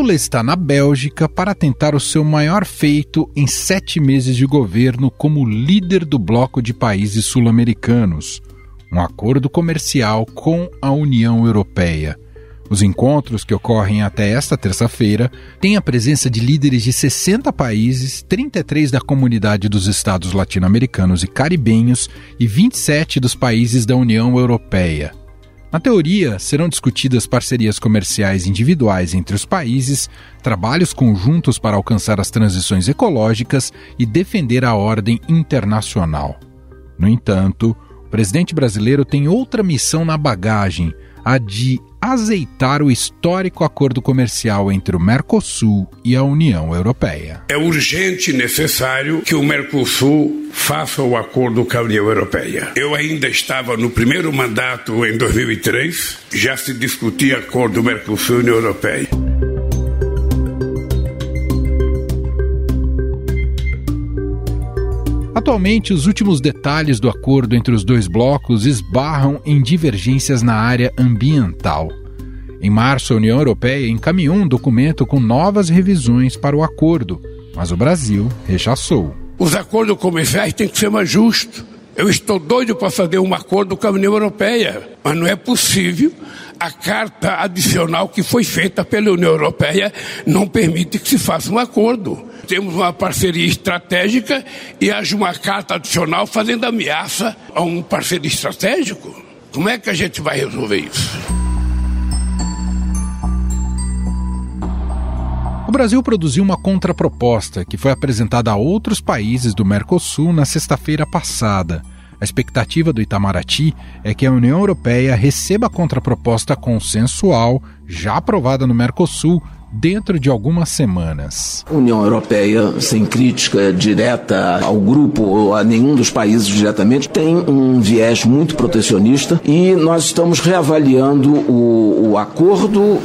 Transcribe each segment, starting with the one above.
Lula está na Bélgica para tentar o seu maior feito em sete meses de governo como líder do bloco de países sul-americanos um acordo comercial com a União Europeia. Os encontros, que ocorrem até esta terça-feira, têm a presença de líderes de 60 países, 33 da comunidade dos estados latino-americanos e caribenhos e 27 dos países da União Europeia. Na teoria, serão discutidas parcerias comerciais individuais entre os países, trabalhos conjuntos para alcançar as transições ecológicas e defender a ordem internacional. No entanto, o presidente brasileiro tem outra missão na bagagem, a de azeitar o histórico acordo comercial entre o Mercosul e a União Europeia. É urgente e necessário que o Mercosul faça o acordo com a União Europeia. Eu ainda estava no primeiro mandato em 2003, já se discutia acordo Mercosul e União Europeia. Atualmente, os últimos detalhes do acordo entre os dois blocos esbarram em divergências na área ambiental. Em março, a União Europeia encaminhou um documento com novas revisões para o acordo, mas o Brasil rechaçou. Os acordos comerciais têm que ser mais justos. Eu estou doido para fazer um acordo com a União Europeia, mas não é possível. A carta adicional que foi feita pela União Europeia não permite que se faça um acordo temos uma parceria estratégica e haja uma carta adicional fazendo ameaça a um parceiro estratégico? Como é que a gente vai resolver isso? O Brasil produziu uma contraproposta que foi apresentada a outros países do Mercosul na sexta-feira passada. A expectativa do Itamaraty é que a União Europeia receba a contraproposta consensual, já aprovada no Mercosul, dentro de algumas semanas. A União Europeia, sem crítica direta ao grupo ou a nenhum dos países diretamente, tem um viés muito protecionista e nós estamos reavaliando o, o acordo.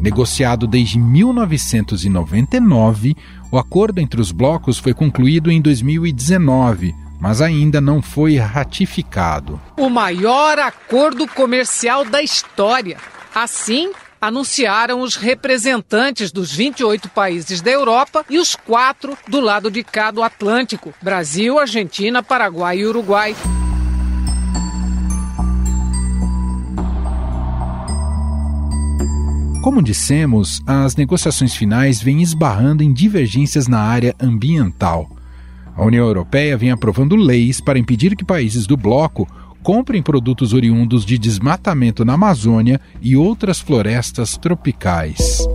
Negociado desde 1999, o acordo entre os blocos foi concluído em 2019 mas ainda não foi ratificado. O maior acordo comercial da história. Assim, anunciaram os representantes dos 28 países da Europa e os quatro do lado de cá do Atlântico: Brasil, Argentina, Paraguai e Uruguai. Como dissemos, as negociações finais vêm esbarrando em divergências na área ambiental. A União Europeia vem aprovando leis para impedir que países do bloco comprem produtos oriundos de desmatamento na Amazônia e outras florestas tropicais.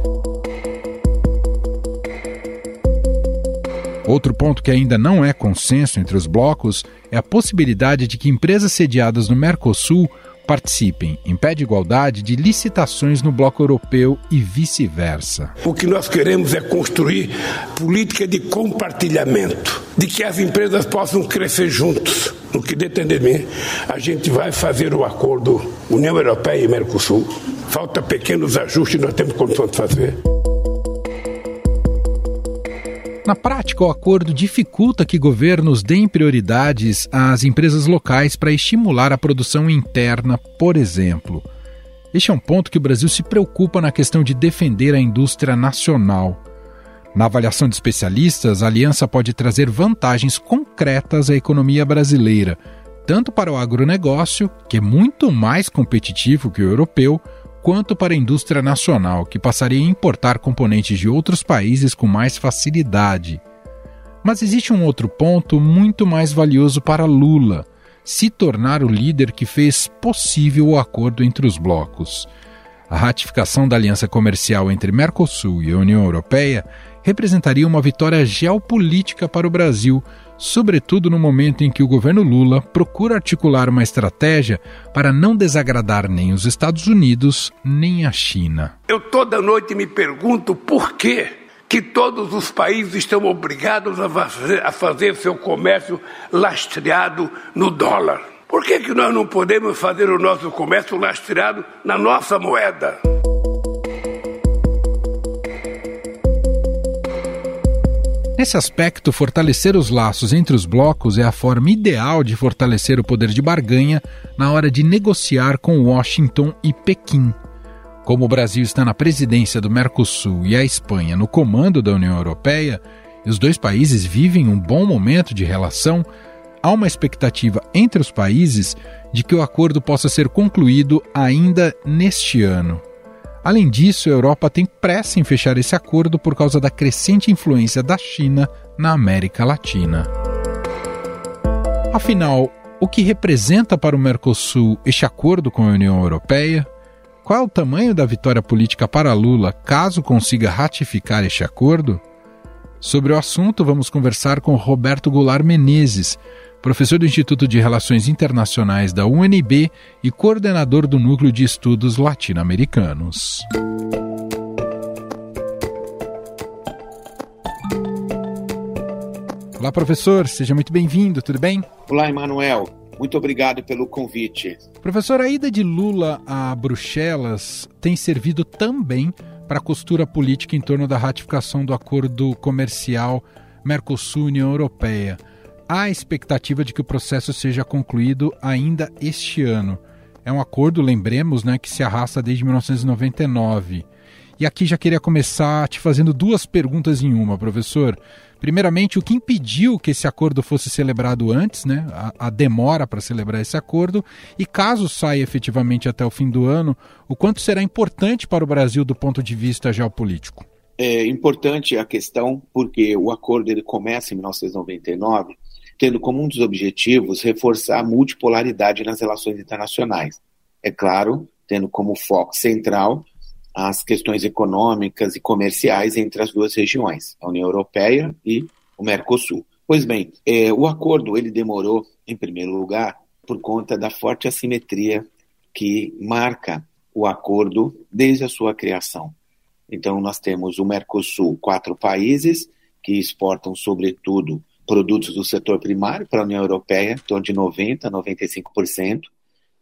Outro ponto que ainda não é consenso entre os blocos é a possibilidade de que empresas sediadas no Mercosul participem, em pé de igualdade, de licitações no bloco europeu e vice-versa. O que nós queremos é construir política de compartilhamento, de que as empresas possam crescer juntos. No que depender de mim, a gente vai fazer o acordo União Europeia e Mercosul. Falta pequenos ajustes, nós temos condições de fazer. Na prática, o acordo dificulta que governos deem prioridades às empresas locais para estimular a produção interna, por exemplo. Este é um ponto que o Brasil se preocupa na questão de defender a indústria nacional. Na avaliação de especialistas, a aliança pode trazer vantagens concretas à economia brasileira, tanto para o agronegócio, que é muito mais competitivo que o europeu, quanto para a indústria nacional, que passaria a importar componentes de outros países com mais facilidade. Mas existe um outro ponto muito mais valioso para Lula: se tornar o líder que fez possível o acordo entre os blocos. A ratificação da aliança comercial entre Mercosul e a União Europeia representaria uma vitória geopolítica para o Brasil, sobretudo no momento em que o governo Lula procura articular uma estratégia para não desagradar nem os Estados Unidos nem a China. Eu toda noite me pergunto por que que todos os países estão obrigados a fazer, a fazer seu comércio lastreado no dólar. Por que, que nós não podemos fazer o nosso comércio lastreado na nossa moeda? Nesse aspecto, fortalecer os laços entre os blocos é a forma ideal de fortalecer o poder de barganha na hora de negociar com Washington e Pequim. Como o Brasil está na presidência do Mercosul e a Espanha no comando da União Europeia, e os dois países vivem um bom momento de relação, há uma expectativa entre os países de que o acordo possa ser concluído ainda neste ano. Além disso, a Europa tem pressa em fechar esse acordo por causa da crescente influência da China na América Latina. Afinal, o que representa para o Mercosul este acordo com a União Europeia? Qual é o tamanho da vitória política para Lula caso consiga ratificar este acordo? Sobre o assunto, vamos conversar com Roberto Goulart Menezes, professor do Instituto de Relações Internacionais da UNB e coordenador do Núcleo de Estudos Latino-Americanos. Olá, professor, seja muito bem-vindo, tudo bem? Olá, Emanuel. Muito obrigado pelo convite. Professor, a ida de Lula a Bruxelas tem servido também para a costura política em torno da ratificação do acordo comercial Mercosul-União Europeia há expectativa de que o processo seja concluído ainda este ano. É um acordo, lembremos, né, que se arrasta desde 1999. E aqui já queria começar te fazendo duas perguntas em uma, professor. Primeiramente, o que impediu que esse acordo fosse celebrado antes, né? A, a demora para celebrar esse acordo, e caso saia efetivamente até o fim do ano, o quanto será importante para o Brasil do ponto de vista geopolítico? É importante a questão porque o acordo ele começa em 1999 tendo como um dos objetivos reforçar a multipolaridade nas relações internacionais. É claro, tendo como foco central as questões econômicas e comerciais entre as duas regiões, a União Europeia e o Mercosul. Pois bem, é, o acordo ele demorou, em primeiro lugar, por conta da forte assimetria que marca o acordo desde a sua criação. Então, nós temos o Mercosul, quatro países que exportam, sobretudo, produtos do setor primário para a União Europeia, em torno de 90% a 95%,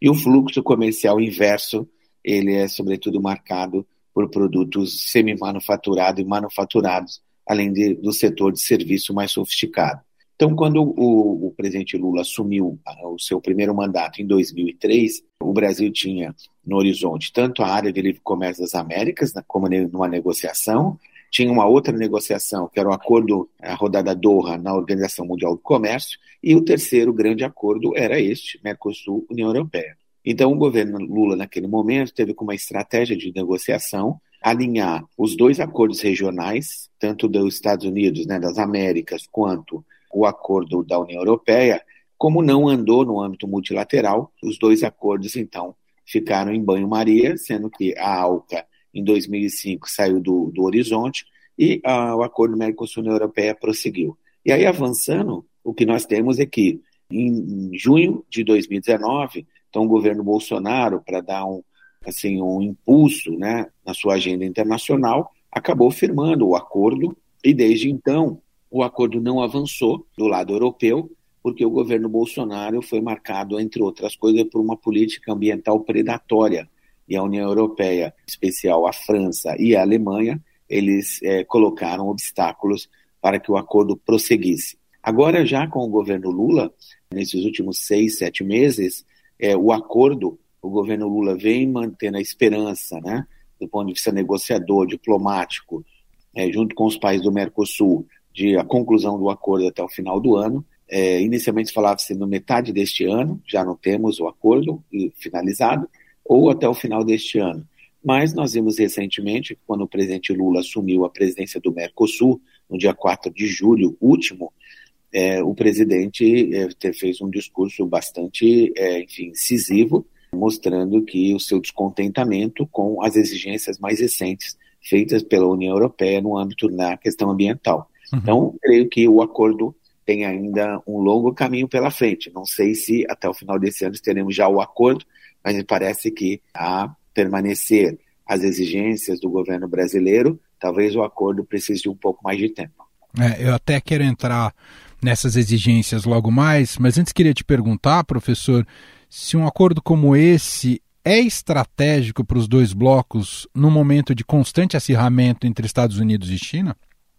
e o fluxo comercial inverso, ele é sobretudo marcado por produtos semi-manufaturados e manufaturados, além de, do setor de serviço mais sofisticado. Então, quando o, o presidente Lula assumiu o seu primeiro mandato em 2003, o Brasil tinha no horizonte tanto a área de livre comércio das Américas, né, como numa negociação, tinha uma outra negociação, que era o acordo, a rodada Doha na Organização Mundial do Comércio, e o terceiro grande acordo era este, Mercosul-União Europeia. Então, o governo Lula, naquele momento, teve como uma estratégia de negociação alinhar os dois acordos regionais, tanto dos Estados Unidos, né, das Américas, quanto o acordo da União Europeia, como não andou no âmbito multilateral, os dois acordos, então, ficaram em banho-maria, sendo que a ALCA em 2005 saiu do, do horizonte e uh, o acordo Mercosul-União Europeia prosseguiu. E aí, avançando, o que nós temos é que, em junho de 2019, então o governo Bolsonaro, para dar um, assim, um impulso né, na sua agenda internacional, acabou firmando o acordo e, desde então, o acordo não avançou do lado europeu, porque o governo Bolsonaro foi marcado, entre outras coisas, por uma política ambiental predatória e a União Europeia, em especial a França e a Alemanha, eles é, colocaram obstáculos para que o acordo prosseguisse. Agora, já com o governo Lula, nesses últimos seis, sete meses, é, o acordo, o governo Lula vem mantendo a esperança, né, do ponto de vista negociador, diplomático, é, junto com os países do Mercosul, de a conclusão do acordo até o final do ano. É, inicialmente falava-se no metade deste ano, já não temos o acordo finalizado, ou até o final deste ano. Mas nós vimos recentemente, quando o presidente Lula assumiu a presidência do Mercosul, no dia 4 de julho último, é, o presidente é, fez um discurso bastante, é, enfim, incisivo, mostrando que o seu descontentamento com as exigências mais recentes feitas pela União Europeia no âmbito da questão ambiental. Uhum. Então, creio que o acordo tem ainda um longo caminho pela frente. Não sei se até o final desse ano teremos já o acordo, mas me parece que a permanecer as exigências do governo brasileiro, talvez o acordo precise de um pouco mais de tempo. É, eu até quero entrar nessas exigências logo mais, mas antes queria te perguntar, professor, se um acordo como esse é estratégico para os dois blocos no momento de constante acirramento entre Estados Unidos e China?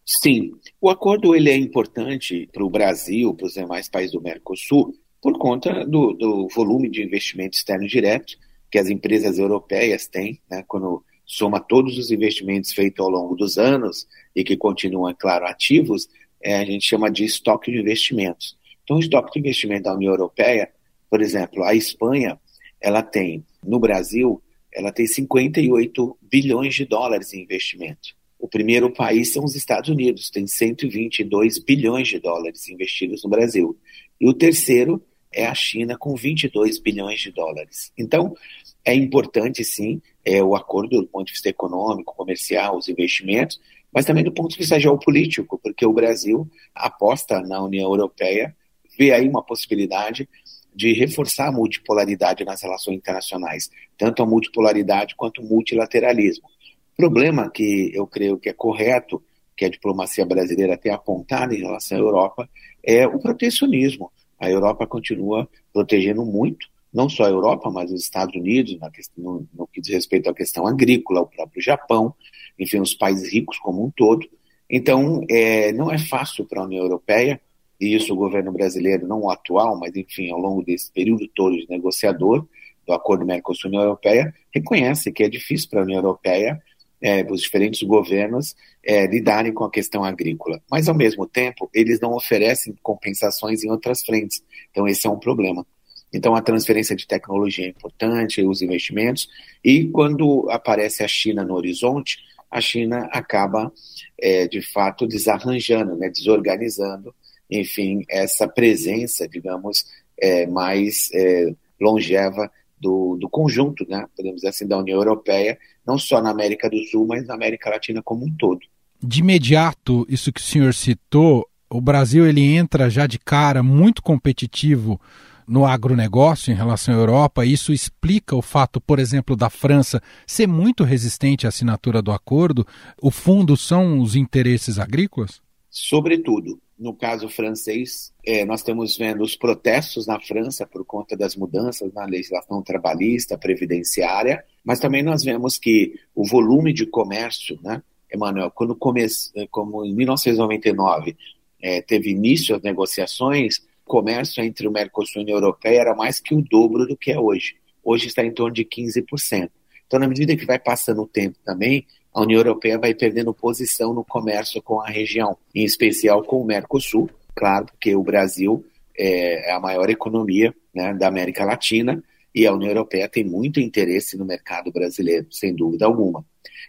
Sim, o acordo ele é importante para o Brasil, para os demais países do Mercosul, por conta do, do, volume de investimento externo direto que as empresas europeias têm, né, quando soma todos os investimentos feitos ao longo dos anos e que continuam, é claro, ativos, é, a gente chama de estoque de investimentos. Então, o estoque de investimento da União Europeia, por exemplo, a Espanha, ela tem, no Brasil, ela tem 58 bilhões de dólares em investimento. O primeiro país são os Estados Unidos, tem 122 bilhões de dólares investidos no Brasil. E o terceiro é a China, com 22 bilhões de dólares. Então, é importante, sim, é, o acordo do ponto de vista econômico, comercial, os investimentos, mas também do ponto de vista geopolítico, porque o Brasil aposta na União Europeia, vê aí uma possibilidade de reforçar a multipolaridade nas relações internacionais, tanto a multipolaridade quanto o multilateralismo. O problema que eu creio que é correto que a diplomacia brasileira tem apontado em relação à Europa é o protecionismo. A Europa continua protegendo muito, não só a Europa, mas os Estados Unidos, no, no que diz respeito à questão agrícola, o próprio Japão, enfim, os países ricos como um todo. Então, é, não é fácil para a União Europeia e isso o governo brasileiro, não o atual, mas enfim, ao longo desse período todo de negociador do acordo Mercosul-União Europeia, reconhece que é difícil para a União Europeia, é, os diferentes governos, é, lidarem com a questão agrícola. Mas, ao mesmo tempo, eles não oferecem compensações em outras frentes. Então, esse é um problema. Então, a transferência de tecnologia é importante, os investimentos, e quando aparece a China no horizonte, a China acaba, é, de fato, desarranjando, né, desorganizando enfim, essa presença, digamos, é, mais é, longeva do, do conjunto, né, podemos dizer assim, da União Europeia, não só na América do Sul, mas na América Latina como um todo. De imediato, isso que o senhor citou, o Brasil ele entra já de cara muito competitivo no agronegócio em relação à Europa. Isso explica o fato, por exemplo, da França ser muito resistente à assinatura do acordo. O fundo são os interesses agrícolas? Sobretudo no caso francês, é, nós estamos vendo os protestos na França por conta das mudanças na legislação trabalhista, previdenciária, mas também nós vemos que o volume de comércio, né, Emanuel, quando comece, como em 1999 é, teve início as negociações, comércio entre o Mercosul e a União Europeia era mais que o dobro do que é hoje. Hoje está em torno de 15%. Então, na medida que vai passando o tempo também, a União Europeia vai perdendo posição no comércio com a região, em especial com o Mercosul, claro, porque o Brasil é, é a maior economia né, da América Latina e a União Europeia tem muito interesse no mercado brasileiro, sem dúvida alguma.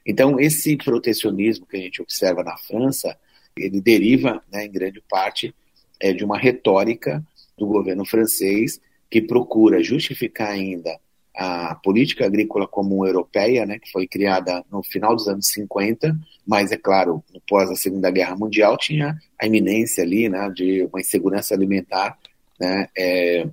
Então, esse protecionismo que a gente observa na França, ele deriva, né, em grande parte, é, de uma retórica do governo francês que procura justificar ainda a política agrícola comum europeia, né, que foi criada no final dos anos 50, mas é claro, após a Segunda Guerra Mundial tinha a iminência ali, né, de uma insegurança alimentar, né, é,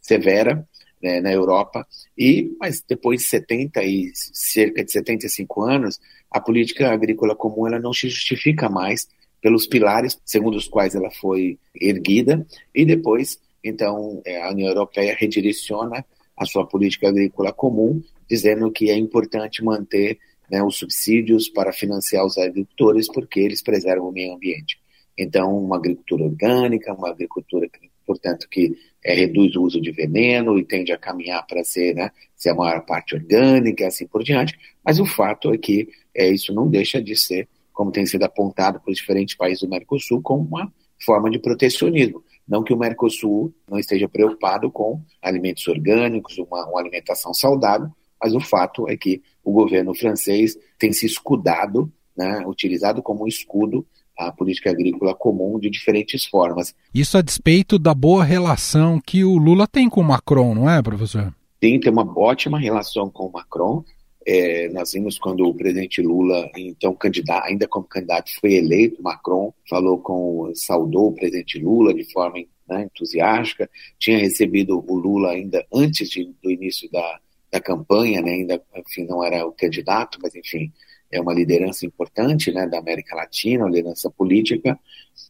severa né, na Europa. E mas depois de 70 e cerca de 75 anos, a política agrícola comum ela não se justifica mais pelos pilares segundo os quais ela foi erguida e depois então é, a União Europeia redireciona a sua política agrícola comum, dizendo que é importante manter né, os subsídios para financiar os agricultores, porque eles preservam o meio ambiente. Então, uma agricultura orgânica, uma agricultura, portanto, que é, reduz o uso de veneno e tende a caminhar para ser, né, ser a maior parte orgânica e assim por diante. Mas o fato é que é, isso não deixa de ser, como tem sido apontado por diferentes países do Mercosul, como uma forma de protecionismo. Não que o Mercosul não esteja preocupado com alimentos orgânicos, uma, uma alimentação saudável, mas o fato é que o governo francês tem se escudado, né, utilizado como escudo a política agrícola comum de diferentes formas. Isso a despeito da boa relação que o Lula tem com o Macron, não é, professor? Tem, tem uma ótima relação com o Macron. É, nós vimos quando o presidente Lula, então candidato, ainda como candidato, foi eleito, Macron falou com, saudou o presidente Lula de forma né, entusiástica, tinha recebido o Lula ainda antes de, do início da, da campanha, né, ainda, enfim, não era o candidato, mas enfim, é uma liderança importante, né, da América Latina, uma liderança política,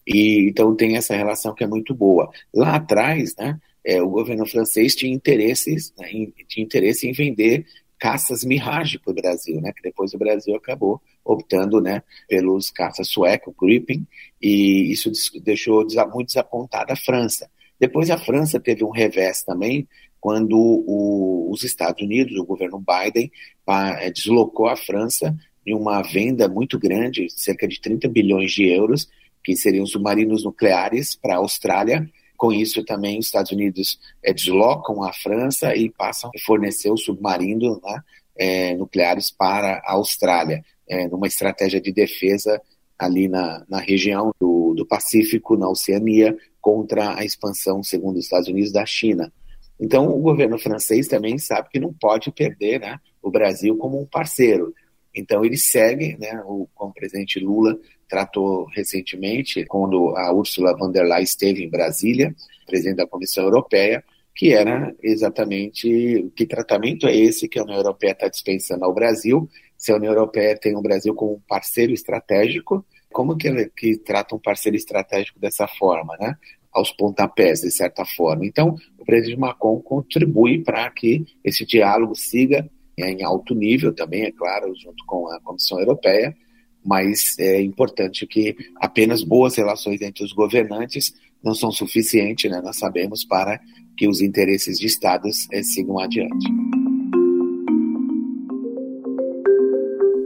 e então tem essa relação que é muito boa. Lá atrás, né, é, o governo francês tinha interesses, né, tinha interesse em vender caças Mirage para o Brasil, né? Que depois o Brasil acabou optando, né, pelos caças suecos, Gripen, e isso deixou muito desapontada a França. Depois a França teve um revés também, quando o, os Estados Unidos, o governo Biden, eh, deslocou a França em uma venda muito grande, cerca de 30 bilhões de euros, que seriam submarinos nucleares para a Austrália. Com isso, também os Estados Unidos é, deslocam a França e passam a fornecer os submarinos né, é, nucleares para a Austrália, é, numa estratégia de defesa ali na, na região do, do Pacífico, na Oceania, contra a expansão, segundo os Estados Unidos, da China. Então, o governo francês também sabe que não pode perder né, o Brasil como um parceiro. Então ele segue, né, o, como o presidente Lula tratou recentemente, quando a Ursula von der Leyen esteve em Brasília, presidente da Comissão Europeia, que era exatamente que tratamento é esse que a União Europeia está dispensando ao Brasil, se a União Europeia tem o Brasil como um parceiro estratégico, como que, ela, que trata um parceiro estratégico dessa forma, né? aos pontapés, de certa forma. Então, o presidente Macron contribui para que esse diálogo siga em alto nível também, é claro, junto com a Comissão Europeia, mas é importante que apenas boas relações entre os governantes não são suficientes, né, nós sabemos, para que os interesses de estados é, sigam adiante.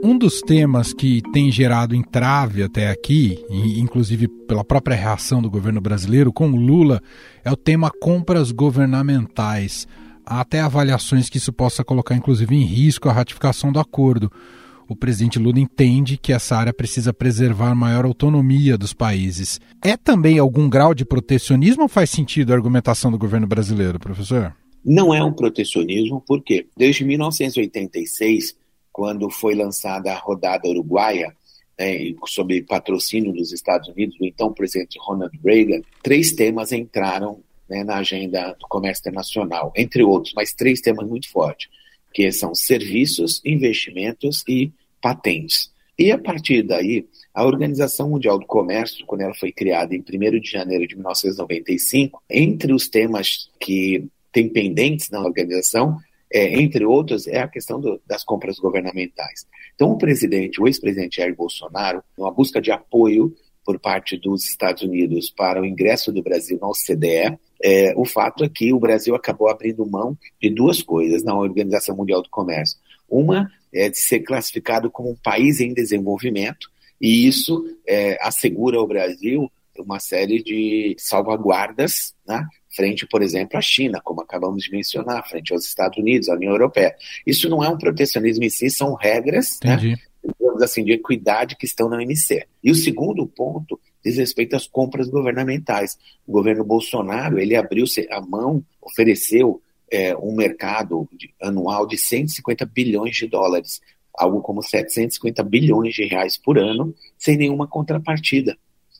Um dos temas que tem gerado entrave até aqui, inclusive pela própria reação do governo brasileiro com o Lula, é o tema compras governamentais. Há até avaliações que isso possa colocar, inclusive, em risco a ratificação do acordo. O presidente Lula entende que essa área precisa preservar maior autonomia dos países. É também algum grau de protecionismo ou faz sentido a argumentação do governo brasileiro, professor? Não é um protecionismo, porque desde 1986, quando foi lançada a rodada uruguaia, né, sob patrocínio dos Estados Unidos, do então presidente Ronald Reagan, três temas entraram né, na agenda do comércio internacional, entre outros, mas três temas muito fortes, que são serviços, investimentos e patentes. E a partir daí, a Organização Mundial do Comércio, quando ela foi criada em 1 de janeiro de 1995, entre os temas que tem pendentes na organização, é, entre outros, é a questão do, das compras governamentais. Então, o presidente, o ex-presidente Jair Bolsonaro, numa busca de apoio por parte dos Estados Unidos para o ingresso do Brasil na OCDE, é, o fato é que o Brasil acabou abrindo mão de duas coisas na Organização Mundial do Comércio. Uma é de ser classificado como um país em desenvolvimento, e isso é, assegura ao Brasil uma série de salvaguardas, né, frente, por exemplo, à China, como acabamos de mencionar, frente aos Estados Unidos, à União Europeia. Isso não é um protecionismo em si, são regras, né, digamos assim, de equidade que estão na OMC. E o segundo ponto diz respeito às compras governamentais. O governo Bolsonaro ele abriu a mão, ofereceu é, um mercado de, anual de 150 bilhões de dólares, algo como 750 bilhões de reais por ano, sem nenhuma contrapartida.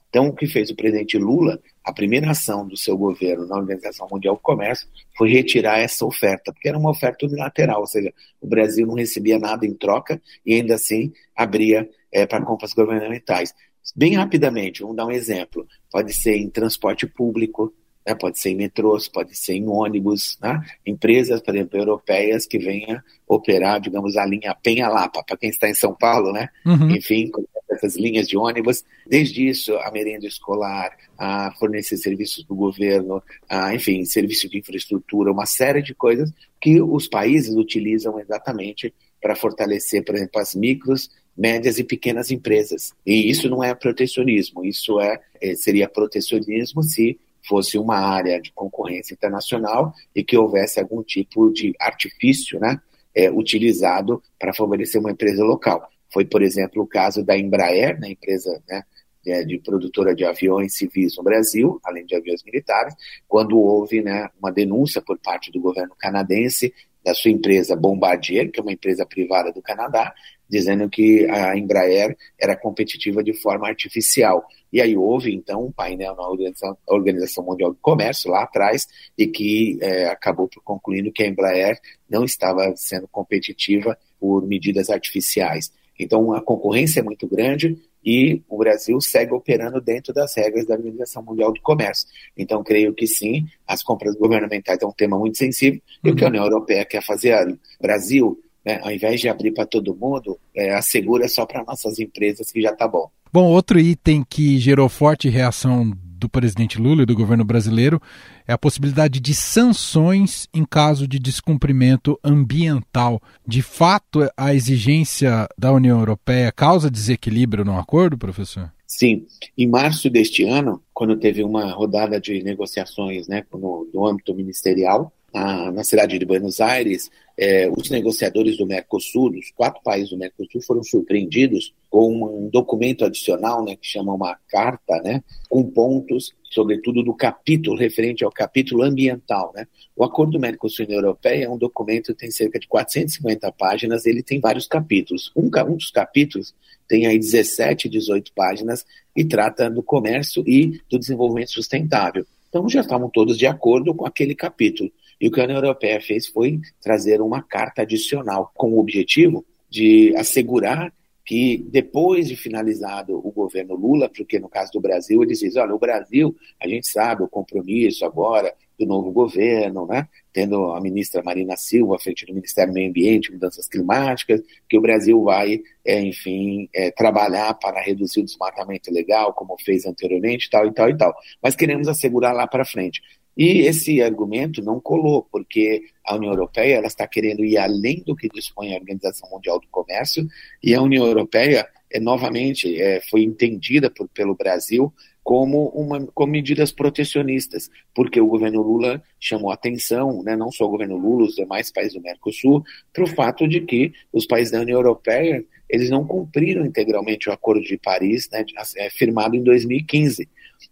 Então, o que fez o presidente Lula, a primeira ação do seu governo na Organização Mundial do Comércio foi retirar essa oferta, porque era uma oferta unilateral, ou seja, o Brasil não recebia nada em troca e ainda assim abria é, para compras governamentais. Bem rapidamente, vamos dar um exemplo. Pode ser em transporte público, né? pode ser em metrôs, pode ser em ônibus, né? empresas, por exemplo, europeias que venham operar, digamos, a linha Penha-Lapa, para quem está em São Paulo, né? Uhum. Enfim, essas linhas de ônibus, desde isso, a merenda escolar, a fornecer serviços do governo, a, enfim, serviço de infraestrutura, uma série de coisas que os países utilizam exatamente para fortalecer, por exemplo, as micros médias e pequenas empresas. E isso não é protecionismo, isso é, é seria protecionismo se fosse uma área de concorrência internacional e que houvesse algum tipo de artifício né, é, utilizado para favorecer uma empresa local. Foi, por exemplo, o caso da Embraer, né, empresa né, de, de, produtora de aviões civis no Brasil, além de aviões militares, quando houve né, uma denúncia por parte do governo canadense da sua empresa Bombardier, que é uma empresa privada do Canadá, dizendo que a Embraer era competitiva de forma artificial. E aí houve, então, um painel na Organização, Organização Mundial do Comércio, lá atrás, e que é, acabou por concluindo que a Embraer não estava sendo competitiva por medidas artificiais. Então, a concorrência é muito grande e o Brasil segue operando dentro das regras da Organização Mundial do Comércio. Então, creio que sim, as compras governamentais é um tema muito sensível, uhum. e o que a uhum. União Europeia quer fazer, Brasil, né, ao invés de abrir para todo mundo, é, assegura só para nossas empresas que já está bom. Bom, outro item que gerou forte reação do presidente Lula e do governo brasileiro é a possibilidade de sanções em caso de descumprimento ambiental. De fato, a exigência da União Europeia causa desequilíbrio no acordo, professor? Sim. Em março deste ano, quando teve uma rodada de negociações né, no, no âmbito ministerial, na, na, cidade de Buenos Aires, é, os negociadores do Mercosul, dos quatro países do Mercosul, foram surpreendidos com um documento adicional, né, que chama uma carta, né, com pontos, sobretudo do capítulo, referente ao capítulo ambiental. Né. O Acordo do Mercosul União Europeia é um documento que tem cerca de 450 páginas, ele tem vários capítulos. Um, um dos capítulos tem aí 17, 18 páginas e trata do comércio e do desenvolvimento sustentável. Então já estavam todos de acordo com aquele capítulo. E o que a União Europeia fez foi trazer uma carta adicional com o objetivo de assegurar que depois de finalizado o governo Lula, porque no caso do Brasil eles dizem, olha, o Brasil, a gente sabe o compromisso agora do novo governo, né? tendo a ministra Marina Silva à frente do Ministério do Meio Ambiente Mudanças Climáticas, que o Brasil vai, é, enfim, é, trabalhar para reduzir o desmatamento ilegal, como fez anteriormente, tal e tal e tal. Mas queremos assegurar lá para frente. E esse argumento não colou, porque a União Europeia ela está querendo ir além do que dispõe a Organização Mundial do Comércio, e a União Europeia, é, novamente, é, foi entendida por, pelo Brasil como, uma, como medidas protecionistas, porque o governo Lula chamou atenção, né, não só o governo Lula, os demais países do Mercosul, para o fato de que os países da União Europeia eles não cumpriram integralmente o Acordo de Paris, né, é, firmado em 2015.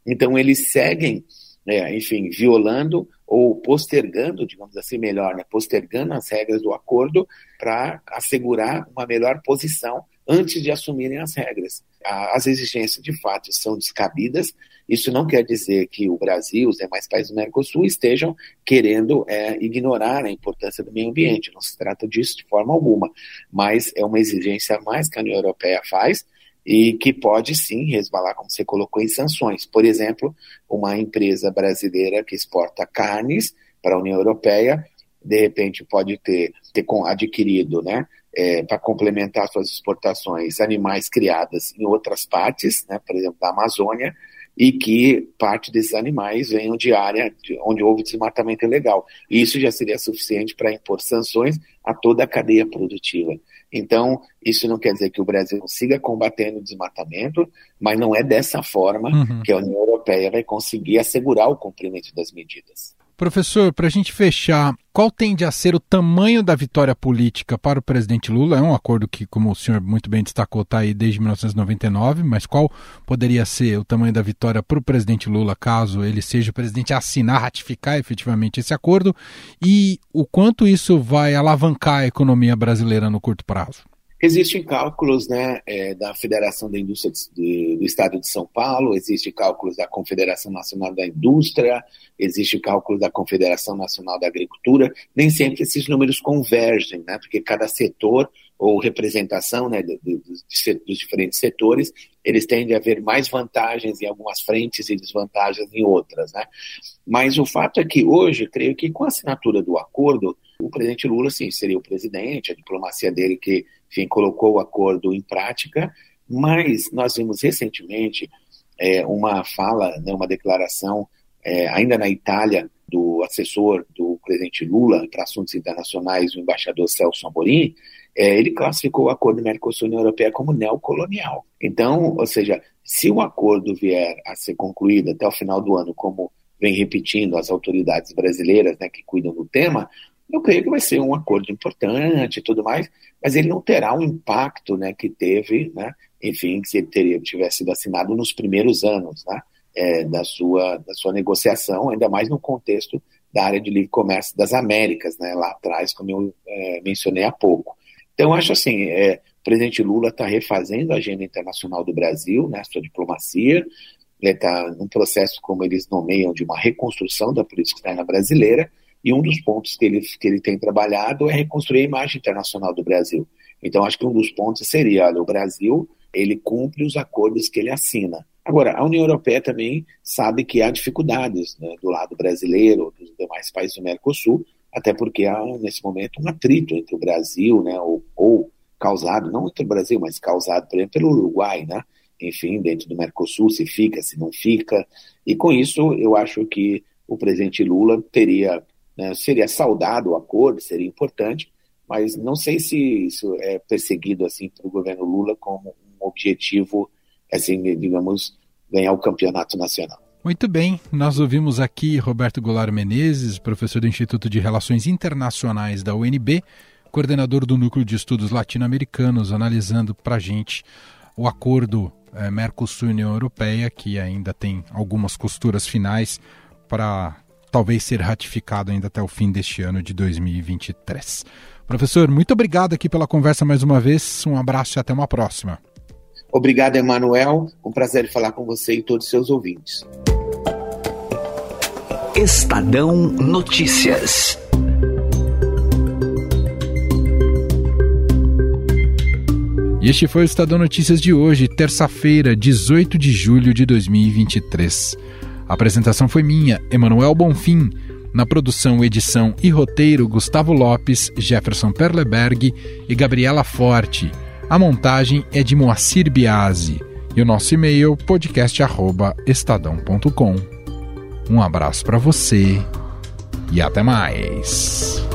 Então, eles seguem né, enfim, violando ou postergando, digamos assim, melhor, né, postergando as regras do acordo para assegurar uma melhor posição antes de assumirem as regras. As exigências, de fato, são descabidas. Isso não quer dizer que o Brasil, os demais países do Mercosul, estejam querendo é, ignorar a importância do meio ambiente. Não se trata disso de forma alguma. Mas é uma exigência a mais que a União Europeia faz e que pode sim resvalar, como você colocou, em sanções. Por exemplo, uma empresa brasileira que exporta carnes para a União Europeia, de repente pode ter, ter adquirido, né, é, para complementar suas exportações, animais criados em outras partes, né, por exemplo, da Amazônia, e que parte desses animais venham de área de onde houve desmatamento ilegal. Isso já seria suficiente para impor sanções a toda a cadeia produtiva. Então, isso não quer dizer que o Brasil siga combatendo o desmatamento, mas não é dessa forma uhum. que a União Europeia vai conseguir assegurar o cumprimento das medidas. Professor, para a gente fechar, qual tende a ser o tamanho da vitória política para o presidente Lula? É um acordo que, como o senhor muito bem destacou, está aí desde 1999, mas qual poderia ser o tamanho da vitória para o presidente Lula caso ele seja o presidente a assinar, ratificar efetivamente esse acordo? E o quanto isso vai alavancar a economia brasileira no curto prazo? Existem cálculos né, é, da Federação da Indústria de, do Estado de São Paulo, existem cálculos da Confederação Nacional da Indústria, existe cálculo da Confederação Nacional da Agricultura. Nem sempre esses números convergem, né, porque cada setor ou representação né, de, de, dos diferentes setores, eles tendem a haver mais vantagens em algumas frentes e desvantagens em outras. Né? Mas o fato é que hoje, creio que com a assinatura do acordo, o presidente Lula, sim, seria o presidente, a diplomacia dele que enfim, colocou o acordo em prática, mas nós vimos recentemente é, uma fala, né, uma declaração, é, ainda na Itália, do assessor do presidente Lula para assuntos internacionais, o embaixador Celso Amorim, é, ele classificou o acordo Mercosul-União Europeia como neocolonial. Então, ou seja, se o acordo vier a ser concluído até o final do ano, como vem repetindo as autoridades brasileiras né, que cuidam do tema, eu creio que vai ser um acordo importante e tudo mais, mas ele não terá o um impacto né, que teve, né, enfim, se ele teria, tivesse sido assinado nos primeiros anos né, é, da, sua, da sua negociação, ainda mais no contexto da área de livre comércio das Américas, né, lá atrás, como eu é, mencionei há pouco. Então, acho assim, é, o presidente Lula está refazendo a agenda internacional do Brasil, né, sua diplomacia, ele está num processo, como eles nomeiam, de uma reconstrução da política externa brasileira, e um dos pontos que ele, que ele tem trabalhado é reconstruir a imagem internacional do Brasil. Então, acho que um dos pontos seria, olha, o Brasil, ele cumpre os acordos que ele assina. Agora, a União Europeia também sabe que há dificuldades né, do lado brasileiro, dos demais países do Mercosul, até porque há, nesse momento, um atrito entre o Brasil, né, ou, ou causado, não entre o Brasil, mas causado, por exemplo, pelo Uruguai, né, enfim, dentro do Mercosul, se fica, se não fica, e com isso eu acho que o presidente Lula teria, né, seria saudado o acordo, seria importante, mas não sei se isso é perseguido assim pelo governo Lula como um objetivo, assim, digamos, ganhar o campeonato nacional. Muito bem, nós ouvimos aqui Roberto Goulart Menezes, professor do Instituto de Relações Internacionais da UNB, coordenador do Núcleo de Estudos Latino-Americanos, analisando para a gente o acordo é, Mercosul-União Europeia, que ainda tem algumas costuras finais para talvez ser ratificado ainda até o fim deste ano de 2023. Professor, muito obrigado aqui pela conversa mais uma vez. Um abraço e até uma próxima. Obrigado, Emanuel. Um prazer falar com você e todos os seus ouvintes. Estadão Notícias. E este foi o Estadão Notícias de hoje, terça-feira, 18 de julho de 2023. A apresentação foi minha, Emanuel Bonfim. Na produção, edição e roteiro, Gustavo Lopes, Jefferson Perleberg e Gabriela Forte. A montagem é de Moacir Biasi. E o nosso e-mail, podcast.estadão.com. Um abraço para você e até mais.